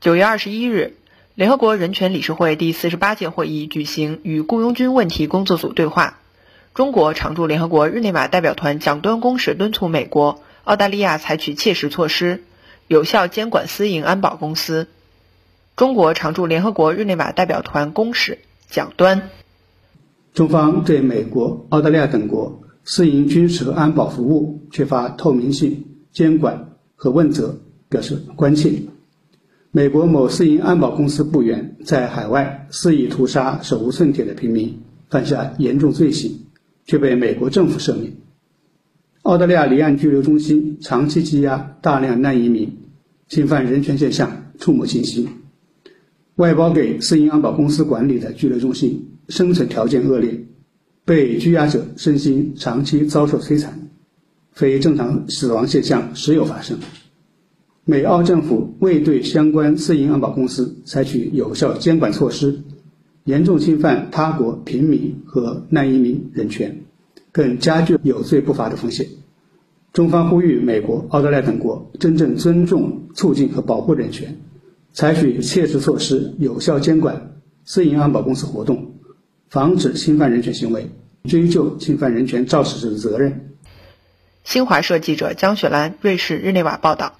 九月二十一日，联合国人权理事会第四十八届会议举行与雇佣军问题工作组对话。中国常驻联合国日内瓦代表团蒋端公使敦促美国、澳大利亚采取切实措施，有效监管私营安保公司。中国常驻联合国日内瓦代表团公使蒋端：中方对美国、澳大利亚等国私营军事和安保服务缺乏透明性、监管和问责表示关切。美国某私营安保公司雇员在海外肆意屠杀手无寸铁的平民，犯下严重罪行，却被美国政府赦免。澳大利亚离岸拘留中心长期羁押大量难移民，侵犯人权现象触目惊心。外包给私营安保公司管理的拘留中心，生存条件恶劣，被拘押者身心长期遭受摧残，非正常死亡现象时有发生。美澳政府未对相关私营安保公司采取有效监管措施，严重侵犯他国平民和难移民人权，更加剧有罪不罚的风险。中方呼吁美国、澳大利亚等国真正尊重、促进和保护人权，采取切实措施，有效监管私营安保公司活动，防止侵犯人权行为，追究侵犯人权肇事者的责任。新华社记者江雪兰，瑞士日内瓦报道。